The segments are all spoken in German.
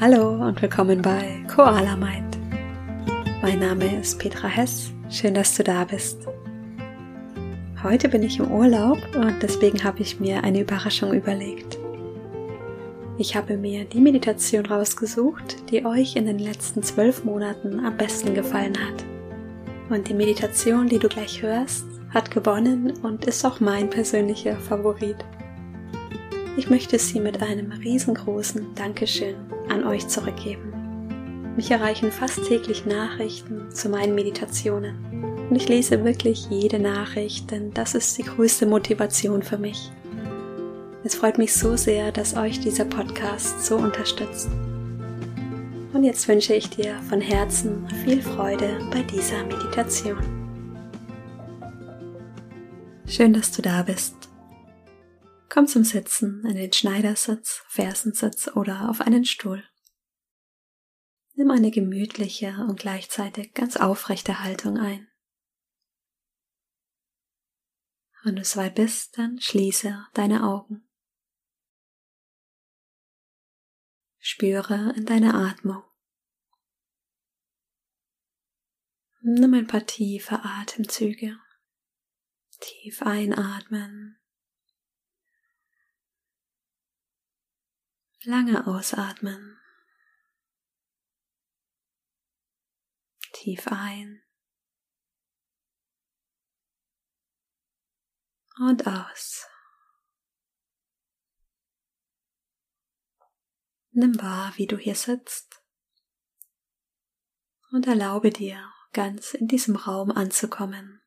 Hallo und willkommen bei Koala Mind. Mein Name ist Petra Hess. Schön, dass du da bist. Heute bin ich im Urlaub und deswegen habe ich mir eine Überraschung überlegt. Ich habe mir die Meditation rausgesucht, die euch in den letzten zwölf Monaten am besten gefallen hat. Und die Meditation, die du gleich hörst, hat gewonnen und ist auch mein persönlicher Favorit. Ich möchte sie mit einem riesengroßen Dankeschön an euch zurückgeben. Mich erreichen fast täglich Nachrichten zu meinen Meditationen und ich lese wirklich jede Nachricht, denn das ist die größte Motivation für mich. Es freut mich so sehr, dass euch dieser Podcast so unterstützt. Und jetzt wünsche ich dir von Herzen viel Freude bei dieser Meditation. Schön, dass du da bist. Komm zum Sitzen in den Schneidersitz, Fersensitz oder auf einen Stuhl. Nimm eine gemütliche und gleichzeitig ganz aufrechte Haltung ein. Wenn du soweit bist, dann schließe deine Augen. Spüre in deine Atmung. Nimm ein paar tiefe Atemzüge. Tief einatmen Lange ausatmen. Tief ein. Und aus. Nimm wahr, wie du hier sitzt und erlaube dir, ganz in diesem Raum anzukommen.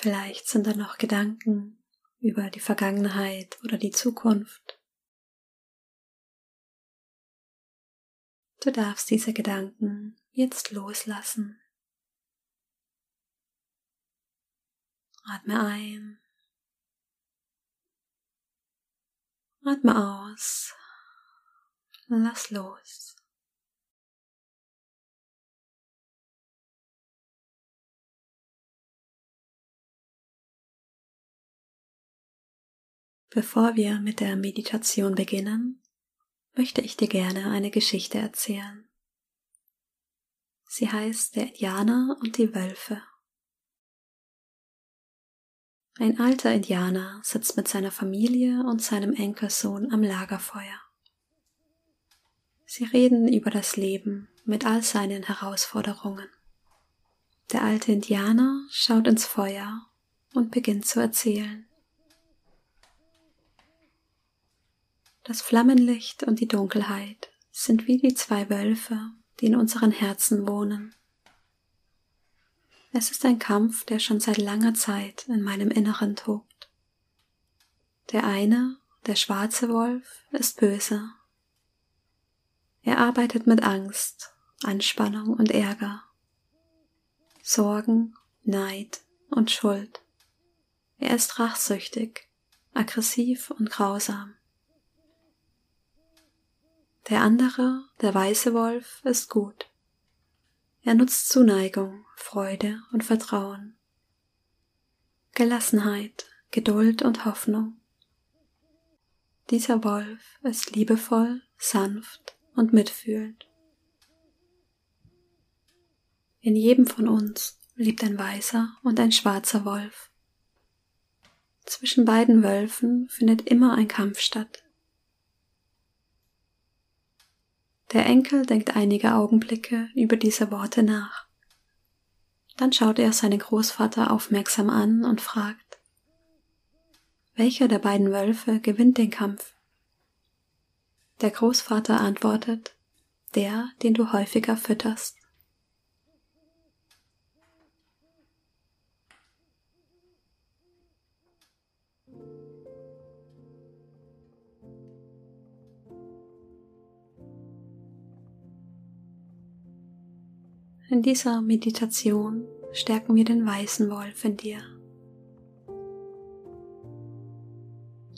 Vielleicht sind da noch Gedanken über die Vergangenheit oder die Zukunft. Du darfst diese Gedanken jetzt loslassen. Atme ein. Atme aus. Lass los. Bevor wir mit der Meditation beginnen, möchte ich dir gerne eine Geschichte erzählen. Sie heißt Der Indianer und die Wölfe. Ein alter Indianer sitzt mit seiner Familie und seinem Enkelsohn am Lagerfeuer. Sie reden über das Leben mit all seinen Herausforderungen. Der alte Indianer schaut ins Feuer und beginnt zu erzählen. Das Flammenlicht und die Dunkelheit sind wie die zwei Wölfe, die in unseren Herzen wohnen. Es ist ein Kampf, der schon seit langer Zeit in meinem Inneren tobt. Der eine, der schwarze Wolf, ist böse. Er arbeitet mit Angst, Anspannung und Ärger, Sorgen, Neid und Schuld. Er ist rachsüchtig, aggressiv und grausam. Der andere, der weiße Wolf, ist gut. Er nutzt Zuneigung, Freude und Vertrauen, Gelassenheit, Geduld und Hoffnung. Dieser Wolf ist liebevoll, sanft und mitfühlend. In jedem von uns lebt ein weißer und ein schwarzer Wolf. Zwischen beiden Wölfen findet immer ein Kampf statt. Der Enkel denkt einige Augenblicke über diese Worte nach. Dann schaut er seinen Großvater aufmerksam an und fragt, welcher der beiden Wölfe gewinnt den Kampf? Der Großvater antwortet, der, den du häufiger fütterst. In dieser Meditation stärken wir den weißen Wolf in dir.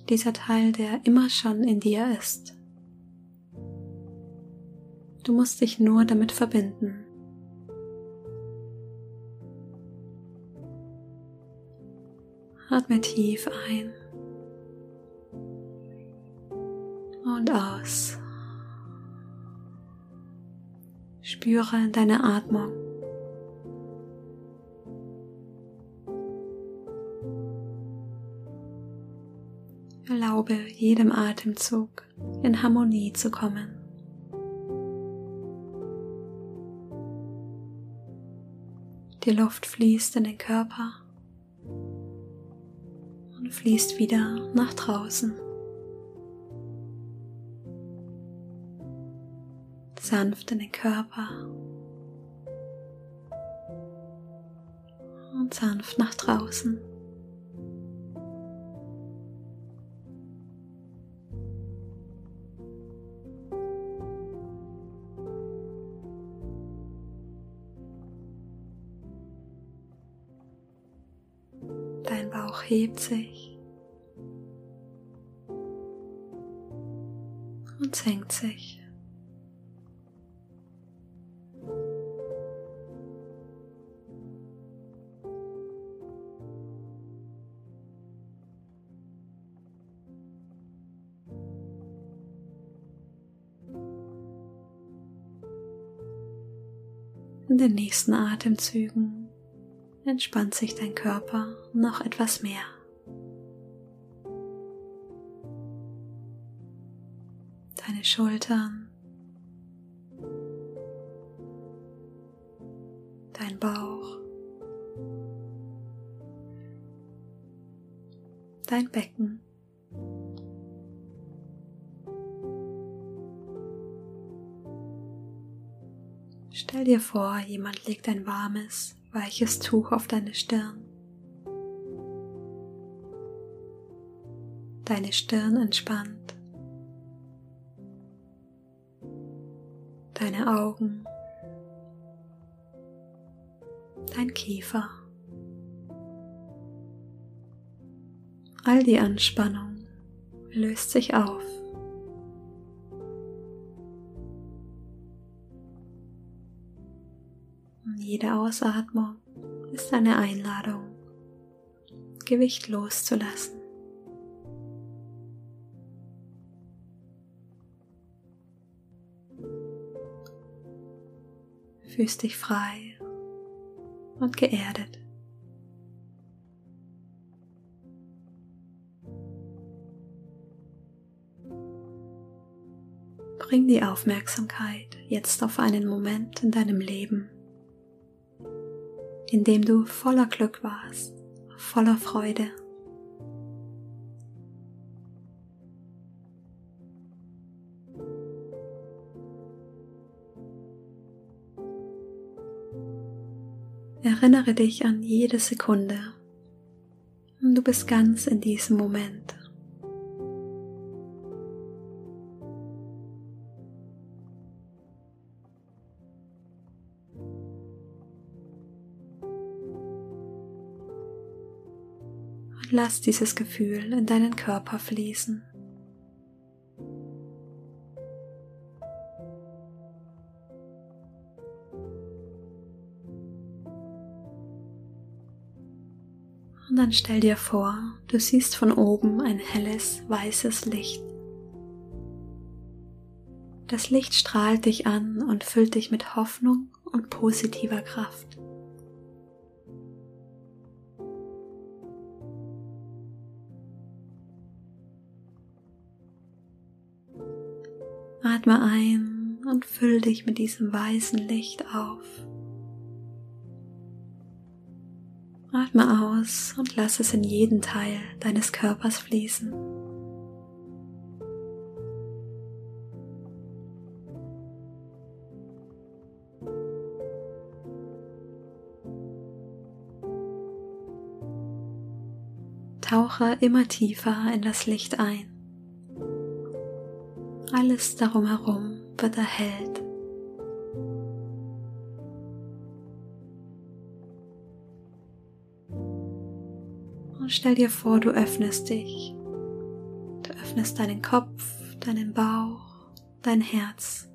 Dieser Teil, der immer schon in dir ist. Du musst dich nur damit verbinden. Atme tief ein und aus. Spüre deine Atmung. Erlaube jedem Atemzug in Harmonie zu kommen. Die Luft fließt in den Körper und fließt wieder nach draußen. Sanft in den Körper und sanft nach draußen. hebt sich und senkt sich. In den nächsten Atemzügen entspannt sich dein Körper noch etwas mehr. Deine Schultern, dein Bauch, dein Becken. Stell dir vor, jemand legt ein warmes, weiches Tuch auf deine Stirn. Deine Stirn entspannt. Deine Augen. Dein Kiefer. All die Anspannung löst sich auf. Jede Ausatmung ist eine Einladung, Gewicht loszulassen. Fühlst dich frei und geerdet. Bring die Aufmerksamkeit jetzt auf einen Moment in deinem Leben, in dem du voller Glück warst, voller Freude. Erinnere dich an jede Sekunde. Du bist ganz in diesem Moment. Lass dieses Gefühl in deinen Körper fließen. Und dann stell dir vor, du siehst von oben ein helles, weißes Licht. Das Licht strahlt dich an und füllt dich mit Hoffnung und positiver Kraft. Atme ein und füll dich mit diesem weißen Licht auf. Atme aus und lass es in jeden Teil deines Körpers fließen. Tauche immer tiefer in das Licht ein. Alles darum herum wird erhellt. Und stell dir vor, du öffnest dich. Du öffnest deinen Kopf, deinen Bauch, dein Herz.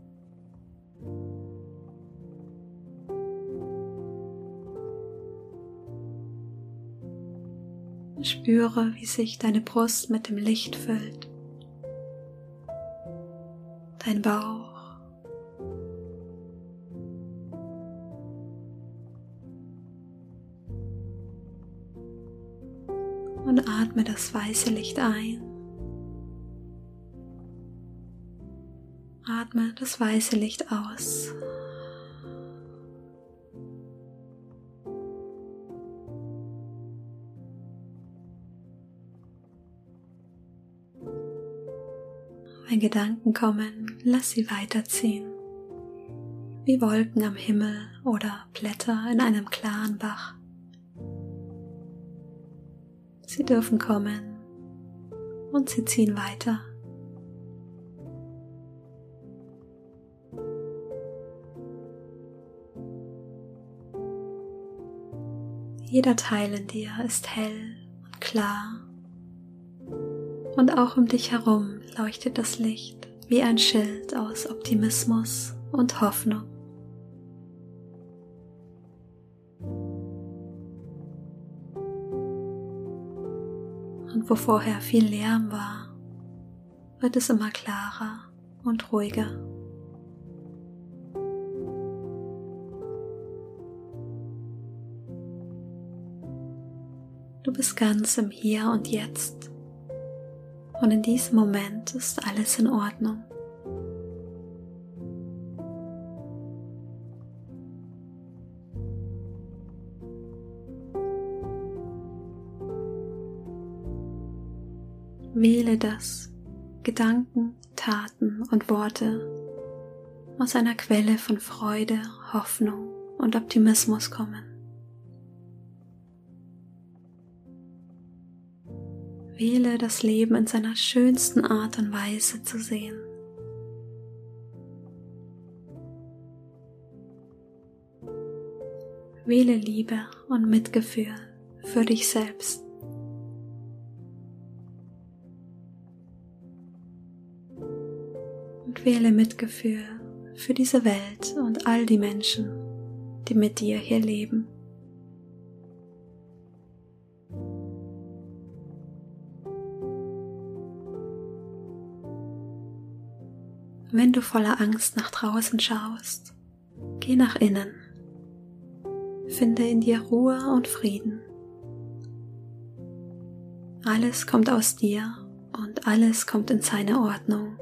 Spüre, wie sich deine Brust mit dem Licht füllt. Dein Bauch. Und atme das weiße Licht ein. Atme das weiße Licht aus. Wenn Gedanken kommen, lass sie weiterziehen, wie Wolken am Himmel oder Blätter in einem klaren Bach. Sie dürfen kommen und sie ziehen weiter. Jeder Teil in dir ist hell und klar und auch um dich herum leuchtet das Licht wie ein Schild aus Optimismus und Hoffnung. Und wo vorher viel Lärm war, wird es immer klarer und ruhiger. Du bist ganz im Hier und Jetzt. Und in diesem Moment ist alles in Ordnung. Wähle das, Gedanken, Taten und Worte aus einer Quelle von Freude, Hoffnung und Optimismus kommen. Wähle das Leben in seiner schönsten Art und Weise zu sehen. Wähle Liebe und Mitgefühl für dich selbst. Und wähle Mitgefühl für diese Welt und all die Menschen, die mit dir hier leben. Wenn du voller Angst nach draußen schaust, geh nach innen. Finde in dir Ruhe und Frieden. Alles kommt aus dir und alles kommt in seine Ordnung.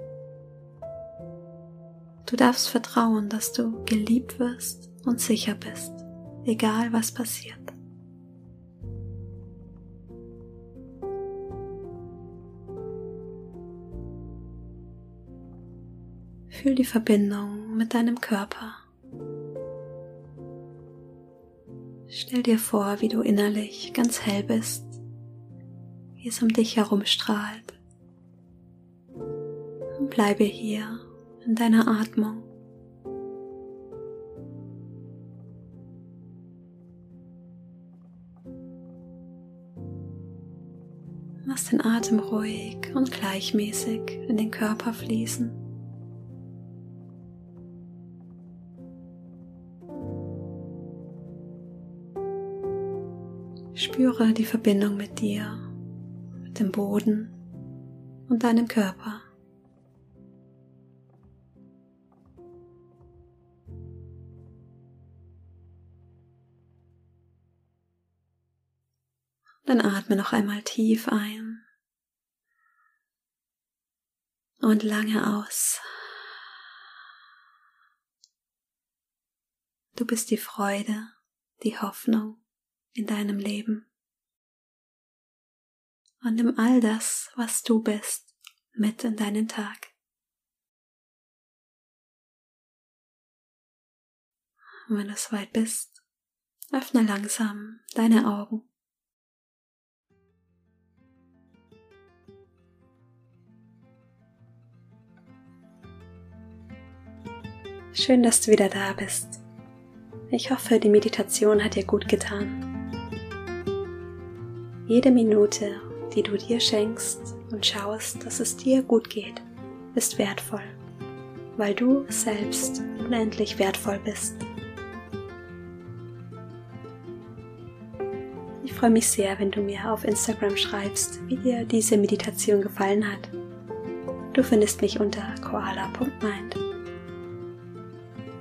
Du darfst vertrauen, dass du geliebt wirst und sicher bist, egal was passiert. Fühl die Verbindung mit deinem Körper. Stell dir vor, wie du innerlich ganz hell bist, wie es um dich herum strahlt. Und bleibe hier in deiner Atmung. Lass den Atem ruhig und gleichmäßig in den Körper fließen. Spüre die Verbindung mit dir, mit dem Boden und deinem Körper. Dann atme noch einmal tief ein und lange aus. Du bist die Freude, die Hoffnung in deinem Leben. Und nimm all das, was du bist, mit in deinen Tag. Und wenn du soweit bist, öffne langsam deine Augen. Schön, dass du wieder da bist. Ich hoffe, die Meditation hat dir gut getan. Jede Minute, die du dir schenkst und schaust, dass es dir gut geht, ist wertvoll, weil du selbst unendlich wertvoll bist. Ich freue mich sehr, wenn du mir auf Instagram schreibst, wie dir diese Meditation gefallen hat. Du findest mich unter koala.mind.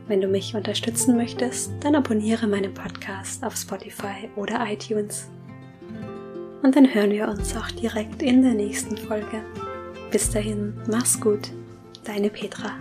Wenn du mich unterstützen möchtest, dann abonniere meinen Podcast auf Spotify oder iTunes. Und dann hören wir uns auch direkt in der nächsten Folge. Bis dahin, mach's gut, deine Petra.